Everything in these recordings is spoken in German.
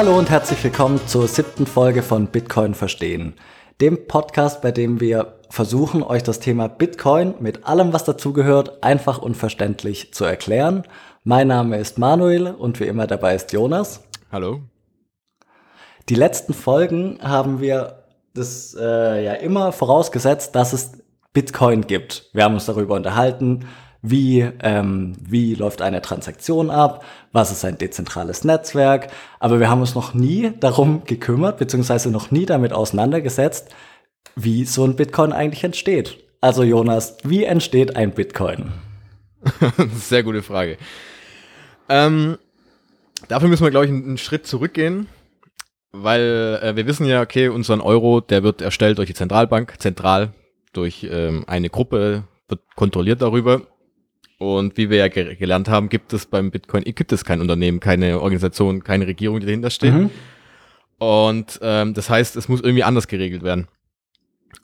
Hallo und herzlich willkommen zur siebten Folge von Bitcoin verstehen, dem Podcast, bei dem wir versuchen, euch das Thema Bitcoin mit allem, was dazugehört, einfach und verständlich zu erklären. Mein Name ist Manuel und wie immer dabei ist Jonas. Hallo. Die letzten Folgen haben wir das äh, ja immer vorausgesetzt, dass es Bitcoin gibt. Wir haben uns darüber unterhalten, wie, ähm, wie läuft eine Transaktion ab, was ist ein dezentrales Netzwerk, aber wir haben uns noch nie darum gekümmert, beziehungsweise noch nie damit auseinandergesetzt, wie so ein Bitcoin eigentlich entsteht. Also Jonas, wie entsteht ein Bitcoin? Sehr gute Frage. Ähm, dafür müssen wir, glaube ich, einen Schritt zurückgehen, weil äh, wir wissen ja, okay, unseren Euro, der wird erstellt durch die Zentralbank, zentral durch ähm, eine Gruppe, wird kontrolliert darüber. Und wie wir ja ge gelernt haben, gibt es beim Bitcoin, gibt es kein Unternehmen, keine Organisation, keine Regierung, die dahinter steht. Mhm. Und ähm, das heißt, es muss irgendwie anders geregelt werden.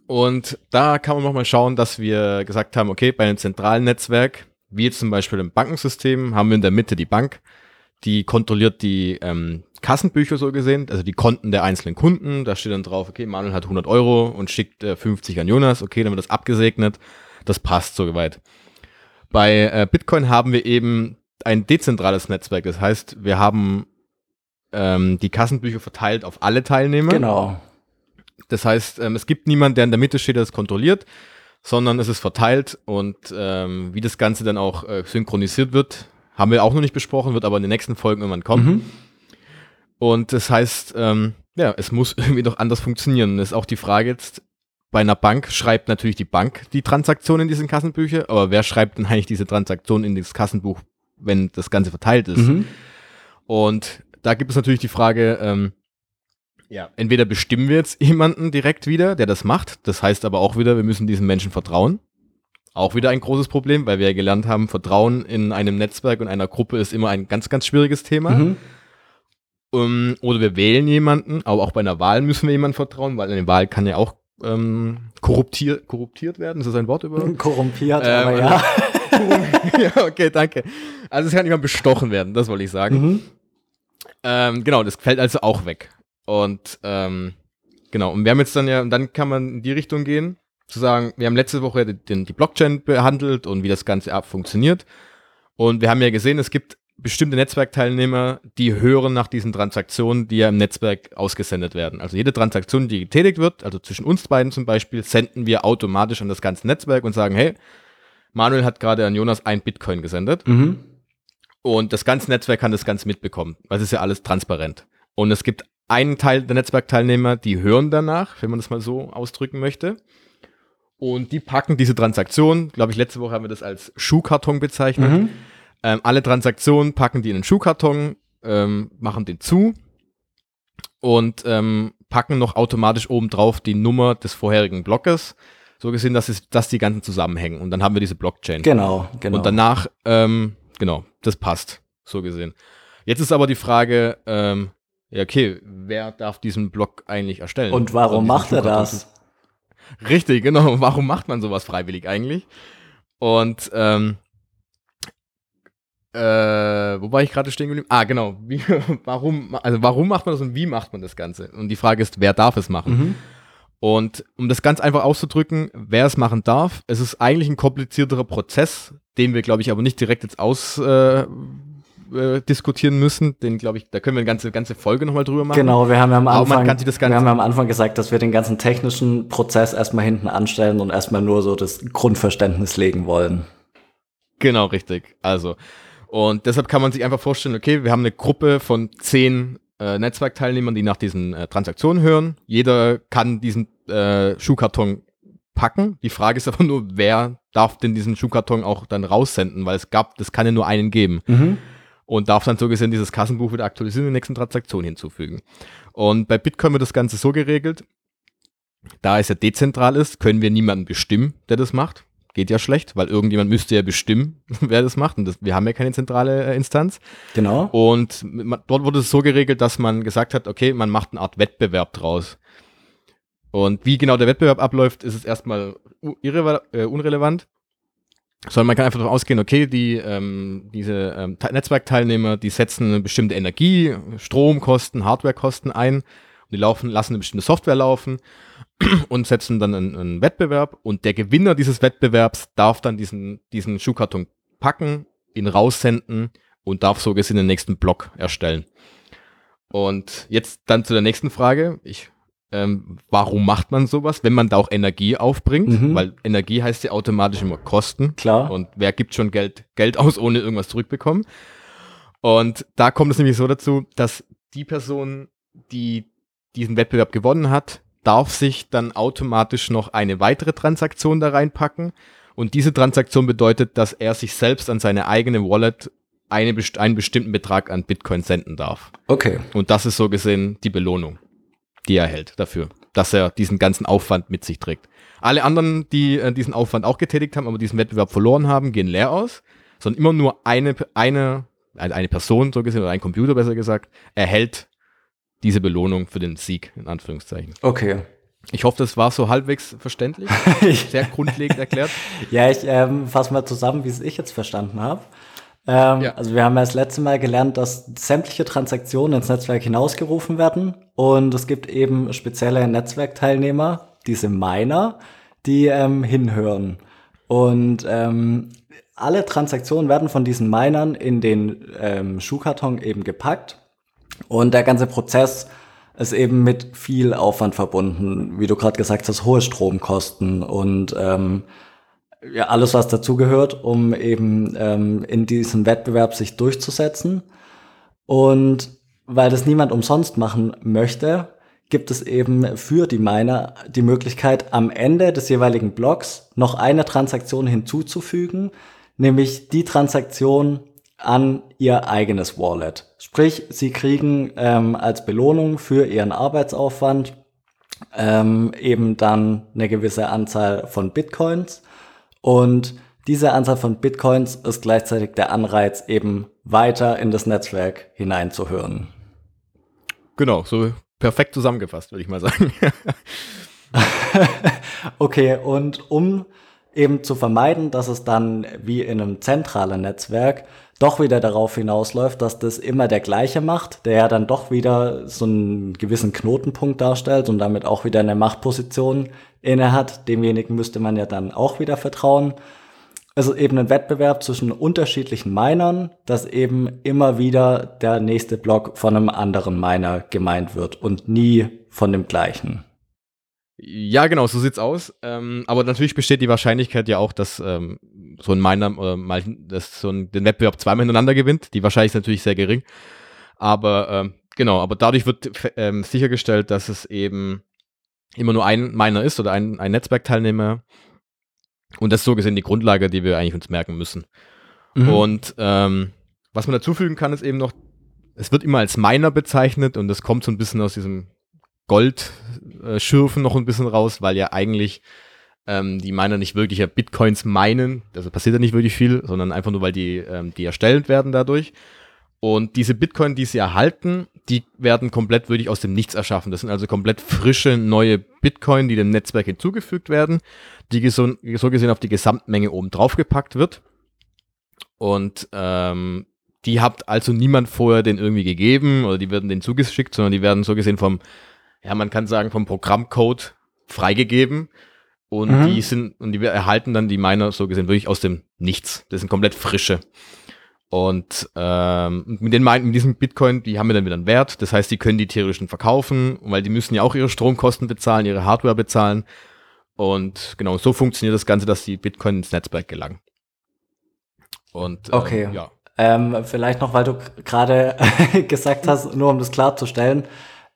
Und da kann man nochmal schauen, dass wir gesagt haben, okay, bei einem zentralen Netzwerk, wie jetzt zum Beispiel im Bankensystem, haben wir in der Mitte die Bank, die kontrolliert die ähm, Kassenbücher so gesehen, also die Konten der einzelnen Kunden. Da steht dann drauf, okay, Manuel hat 100 Euro und schickt äh, 50 an Jonas. Okay, dann wird das abgesegnet. Das passt so weit. Bei äh, Bitcoin haben wir eben ein dezentrales Netzwerk. Das heißt, wir haben ähm, die Kassenbücher verteilt auf alle Teilnehmer. Genau. Das heißt, ähm, es gibt niemanden, der in der Mitte steht, der das kontrolliert, sondern es ist verteilt und ähm, wie das Ganze dann auch äh, synchronisiert wird, haben wir auch noch nicht besprochen, wird aber in den nächsten Folgen irgendwann kommen. Mhm. Und das heißt, ähm, ja, es muss irgendwie doch anders funktionieren. Das ist auch die Frage jetzt, bei einer Bank schreibt natürlich die Bank die Transaktion in diesen Kassenbücher, aber wer schreibt denn eigentlich diese Transaktion in das Kassenbuch, wenn das Ganze verteilt ist? Mhm. Und da gibt es natürlich die Frage, ähm, ja, entweder bestimmen wir jetzt jemanden direkt wieder, der das macht, das heißt aber auch wieder, wir müssen diesen Menschen vertrauen. Auch wieder ein großes Problem, weil wir ja gelernt haben, Vertrauen in einem Netzwerk und einer Gruppe ist immer ein ganz, ganz schwieriges Thema. Mhm. Um, oder wir wählen jemanden, aber auch bei einer Wahl müssen wir jemandem vertrauen, weil eine Wahl kann ja auch ähm, korruptiert, korruptiert werden. Ist das ein Wort über? Korrumpiert, ähm, aber ja. ja, okay, danke. Also es kann jemand bestochen werden, das wollte ich sagen. Mhm. Ähm, genau, das fällt also auch weg. Und ähm, genau, und wir haben jetzt dann ja, und dann kann man in die Richtung gehen, zu sagen, wir haben letzte Woche die, die Blockchain behandelt und wie das Ganze ab funktioniert. Und wir haben ja gesehen, es gibt bestimmte Netzwerkteilnehmer, die hören nach diesen Transaktionen, die ja im Netzwerk ausgesendet werden. Also jede Transaktion, die getätigt wird, also zwischen uns beiden zum Beispiel, senden wir automatisch an das ganze Netzwerk und sagen, hey, Manuel hat gerade an Jonas ein Bitcoin gesendet. Mhm. Und das ganze Netzwerk kann das Ganze mitbekommen, weil es ist ja alles transparent. Und es gibt einen Teil der Netzwerkteilnehmer, die hören danach, wenn man das mal so ausdrücken möchte. Und die packen diese Transaktion, glaube ich, letzte Woche haben wir das als Schuhkarton bezeichnet. Mhm ähm, alle Transaktionen packen die in den Schuhkarton, ähm, machen den zu und ähm, packen noch automatisch oben drauf die Nummer des vorherigen Blockes. So gesehen, dass, es, dass die ganzen zusammenhängen. Und dann haben wir diese Blockchain. Genau, genau. Und danach, ähm, genau, das passt. So gesehen. Jetzt ist aber die Frage, ähm, ja, okay, wer darf diesen Block eigentlich erstellen? Und warum macht er das? Richtig, genau. Warum macht man sowas freiwillig eigentlich? Und ähm, äh, wo war ich gerade stehen geblieben? Ah, genau. Wie, warum, also warum macht man das und wie macht man das Ganze? Und die Frage ist, wer darf es machen? Mhm. Und um das ganz einfach auszudrücken, wer es machen darf, es ist eigentlich ein komplizierterer Prozess, den wir, glaube ich, aber nicht direkt jetzt aus äh, äh, diskutieren müssen. Den, glaube ich, da können wir eine ganze, ganze Folge nochmal drüber machen. Genau, wir haben ja am Anfang, wir haben ja am Anfang gesagt, dass wir den ganzen technischen Prozess erstmal hinten anstellen und erstmal nur so das Grundverständnis legen wollen. Genau, richtig. Also, und deshalb kann man sich einfach vorstellen, okay, wir haben eine Gruppe von zehn äh, Netzwerkteilnehmern, die nach diesen äh, Transaktionen hören. Jeder kann diesen äh, Schuhkarton packen. Die Frage ist aber nur, wer darf denn diesen Schuhkarton auch dann raussenden, weil es gab, das kann ja nur einen geben. Mhm. Und darf dann so gesehen dieses Kassenbuch wieder aktualisieren und die nächsten Transaktionen hinzufügen. Und bei Bitcoin wird das Ganze so geregelt, da es ja dezentral ist, können wir niemanden bestimmen, der das macht. Geht ja schlecht, weil irgendjemand müsste ja bestimmen, wer das macht. Und das, wir haben ja keine zentrale äh, Instanz. Genau. Und man, dort wurde es so geregelt, dass man gesagt hat, okay, man macht eine Art Wettbewerb draus. Und wie genau der Wettbewerb abläuft, ist es erstmal äh, unrelevant. sondern man kann einfach davon ausgehen, okay, die, ähm, diese ähm, Netzwerkteilnehmer, die setzen eine bestimmte Energie, Stromkosten, Hardwarekosten ein und die laufen, lassen eine bestimmte Software laufen und setzen dann einen, einen, Wettbewerb und der Gewinner dieses Wettbewerbs darf dann diesen, diesen Schuhkarton packen, ihn raussenden und darf so gesehen den nächsten Block erstellen. Und jetzt dann zu der nächsten Frage. Ich ähm, warum macht man sowas, wenn man da auch Energie aufbringt? Mhm. Weil Energie heißt ja automatisch immer Kosten. Klar. Und wer gibt schon Geld, Geld aus, ohne irgendwas zurückbekommen? Und da kommt es nämlich so dazu, dass die Person, die diesen Wettbewerb gewonnen hat, darf sich dann automatisch noch eine weitere Transaktion da reinpacken. Und diese Transaktion bedeutet, dass er sich selbst an seine eigene Wallet eine, einen bestimmten Betrag an Bitcoin senden darf. Okay. Und das ist so gesehen die Belohnung die er erhält dafür, dass er diesen ganzen Aufwand mit sich trägt. Alle anderen, die äh, diesen Aufwand auch getätigt haben, aber diesen Wettbewerb verloren haben, gehen leer aus, sondern immer nur eine, eine, eine Person, so gesehen, oder ein Computer besser gesagt, erhält diese Belohnung für den Sieg, in Anführungszeichen. Okay. Ich hoffe, das war so halbwegs verständlich, sehr grundlegend erklärt. ja, ich ähm, fasse mal zusammen, wie es ich jetzt verstanden habe. Ähm, ja. Also wir haben ja das letzte Mal gelernt, dass sämtliche Transaktionen ins Netzwerk hinausgerufen werden und es gibt eben spezielle Netzwerkteilnehmer, diese Miner, die ähm, hinhören. Und ähm, alle Transaktionen werden von diesen Minern in den ähm, Schuhkarton eben gepackt und der ganze Prozess ist eben mit viel Aufwand verbunden, wie du gerade gesagt hast, hohe Stromkosten und ähm, ja, alles, was dazugehört, um eben ähm, in diesem Wettbewerb sich durchzusetzen. Und weil das niemand umsonst machen möchte, gibt es eben für die Miner die Möglichkeit, am Ende des jeweiligen Blocks noch eine Transaktion hinzuzufügen, nämlich die Transaktion an ihr eigenes Wallet. Sprich, sie kriegen ähm, als Belohnung für ihren Arbeitsaufwand ähm, eben dann eine gewisse Anzahl von Bitcoins und diese Anzahl von Bitcoins ist gleichzeitig der Anreiz, eben weiter in das Netzwerk hineinzuhören. Genau, so perfekt zusammengefasst, würde ich mal sagen. okay, und um eben zu vermeiden, dass es dann wie in einem zentralen Netzwerk doch wieder darauf hinausläuft, dass das immer der gleiche macht, der ja dann doch wieder so einen gewissen Knotenpunkt darstellt und damit auch wieder eine Machtposition inne hat. Demjenigen müsste man ja dann auch wieder vertrauen. Also eben ein Wettbewerb zwischen unterschiedlichen Minern, dass eben immer wieder der nächste Block von einem anderen Miner gemeint wird und nie von dem gleichen. Ja, genau, so sieht's aus. Ähm, aber natürlich besteht die Wahrscheinlichkeit ja auch, dass ähm, so ein Miner oder mal dass so ein, den Wettbewerb zweimal hintereinander gewinnt. Die Wahrscheinlichkeit ist natürlich sehr gering. Aber ähm, genau, aber dadurch wird ähm, sichergestellt, dass es eben immer nur ein Miner ist oder ein, ein Netzwerkteilnehmer. Und das ist so gesehen die Grundlage, die wir eigentlich uns merken müssen. Mhm. Und ähm, was man dazufügen kann, ist eben noch, es wird immer als Miner bezeichnet und das kommt so ein bisschen aus diesem Goldschürfen noch ein bisschen raus, weil ja eigentlich ähm, die Miner nicht wirklich ja Bitcoins meinen, also passiert ja nicht wirklich viel, sondern einfach nur, weil die, ähm, die erstellt werden dadurch. Und diese Bitcoin, die sie erhalten, die werden komplett wirklich aus dem Nichts erschaffen. Das sind also komplett frische neue Bitcoin, die dem Netzwerk hinzugefügt werden, die so, so gesehen auf die Gesamtmenge oben drauf gepackt wird. Und ähm, die hat also niemand vorher den irgendwie gegeben oder die werden denen zugeschickt, sondern die werden so gesehen vom, ja, man kann sagen, vom Programmcode freigegeben. Und mhm. die sind, und die erhalten dann die Miner so gesehen wirklich aus dem Nichts. Das sind komplett frische. Und ähm, mit, den, mit diesem Bitcoin, die haben wir dann wieder einen Wert. Das heißt, die können die theoretisch verkaufen, weil die müssen ja auch ihre Stromkosten bezahlen, ihre Hardware bezahlen. Und genau, so funktioniert das Ganze, dass die Bitcoin ins Netzwerk gelangen. Und ähm, okay. ja. Ähm, vielleicht noch, weil du gerade gesagt hast, nur um das klarzustellen,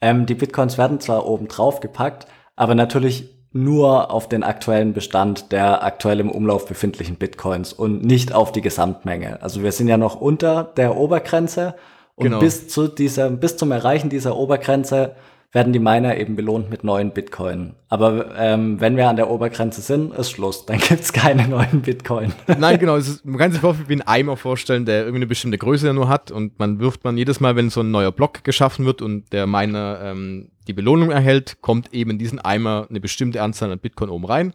ähm, die Bitcoins werden zwar oben drauf gepackt, aber natürlich nur auf den aktuellen Bestand der aktuell im Umlauf befindlichen Bitcoins und nicht auf die Gesamtmenge. Also wir sind ja noch unter der Obergrenze und genau. bis zu dieser, bis zum Erreichen dieser Obergrenze werden die Miner eben belohnt mit neuen Bitcoin. Aber ähm, wenn wir an der Obergrenze sind, ist Schluss. Dann gibt's keine neuen Bitcoin. Nein, genau. Ist, man kann sich wie ein Eimer vorstellen, der irgendwie eine bestimmte Größe nur hat und man wirft man jedes Mal, wenn so ein neuer Block geschaffen wird und der Miner ähm, die Belohnung erhält, kommt eben in diesen Eimer eine bestimmte Anzahl an Bitcoin oben rein.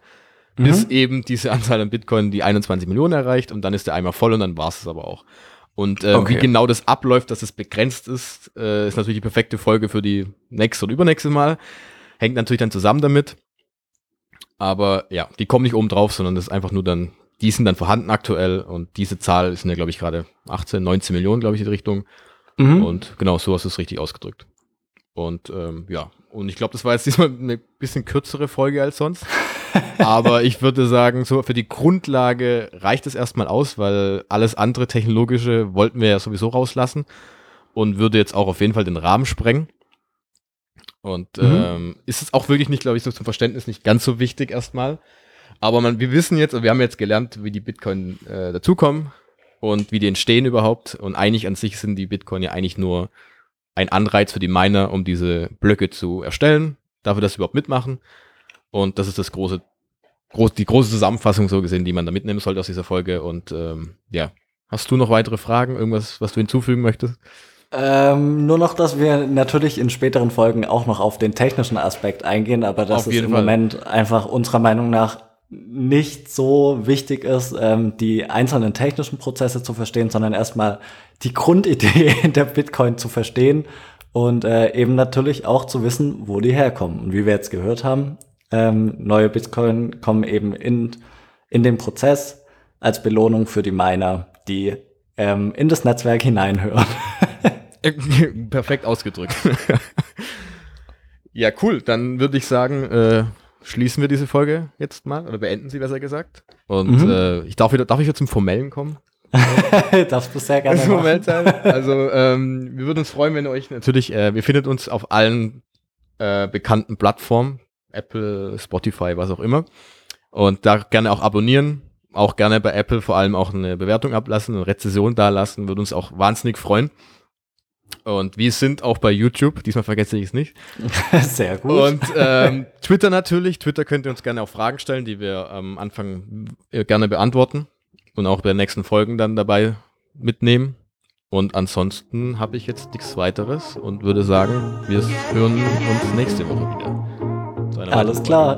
bis eben diese Anzahl an Bitcoin die 21 Millionen erreicht und dann ist der Eimer voll und dann war es aber auch. Und äh, Okay. wie genau das abläuft, dass es begrenzt ist, äh, ist natürlich die perfekte Folge für die nächste oder übernächste Mal. Hängt natürlich dann zusammen damit. Aber ja, die kommen nicht oben drauf, sondern das ist einfach nur dann, die sind dann vorhanden aktuell und diese Zahl ist ja, glaube ich, gerade 18, 19 Millionen, glaube ich, in die Richtung. Mhm. Und genau, so hast du es richtig ausgedrückt. Und ähm, ja, und ich glaube, das war jetzt diesmal eine bisschen kürzere Folge als sonst. Aber ich würde sagen, so für die Grundlage reicht es erstmal aus, weil alles andere technologische wollten wir ja sowieso rauslassen und würde jetzt auch auf jeden Fall den Rahmen sprengen. Und Mhm. ähm, ist es auch wirklich nicht, glaube ich, so zum Verständnis nicht ganz so wichtig erstmal. Aber man, wir wissen jetzt, wir haben jetzt gelernt, wie die Bitcoin äh, dazukommen und wie die entstehen überhaupt. Und eigentlich an sich sind die Bitcoin ja eigentlich nur ein Anreiz für die Miner, um diese Blöcke zu erstellen, dafür, dass sie überhaupt mitmachen. Und das ist das große, groß, die große Zusammenfassung so gesehen, die man da mitnehmen sollte aus dieser Folge. Und ähm, ja, hast du noch weitere Fragen, irgendwas, was du hinzufügen möchtest? Ähm, nur noch, dass wir natürlich in späteren Folgen auch noch auf den technischen Aspekt eingehen, aber dass es im Fall. Moment einfach unserer Meinung nach nicht so wichtig ist, ähm, die einzelnen technischen Prozesse zu verstehen, sondern erstmal die Grundidee der Bitcoin zu verstehen und äh, eben natürlich auch zu wissen, wo die herkommen. Und wie wir jetzt gehört haben, ähm, neue Bitcoin kommen eben in, in den Prozess als Belohnung für die Miner, die ähm, in das Netzwerk hineinhören. Perfekt ausgedrückt. ja, cool. Dann würde ich sagen, äh, schließen wir diese Folge jetzt mal oder beenden sie besser gesagt. Und Mhm. äh, ich darf wieder, darf ich wieder zum Formellen kommen? Darfst du sehr gerne. Formellteil. Also ähm, wir würden uns freuen, wenn ihr euch natürlich, äh, wir findet uns auf allen äh, bekannten Plattformen, Apple, Spotify, was auch immer. Und da gerne auch abonnieren. Auch gerne bei Apple vor allem auch eine Bewertung ablassen, eine Rezession dalassen, würde uns auch wahnsinnig freuen. Und wir sind auch bei YouTube, diesmal vergesse ich es nicht. Sehr gut. Und ähm, Twitter natürlich. Twitter könnt ihr uns gerne auch Fragen stellen, die wir am Anfang äh, gerne beantworten und auch bei den nächsten Folgen dann dabei mitnehmen. Und ansonsten habe ich jetzt nichts weiteres und würde sagen, wir hören uns nächste Woche wieder. Alles klar.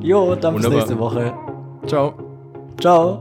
Jo, dann bis Wunderbar. nächste Woche. Ciao. Ciao.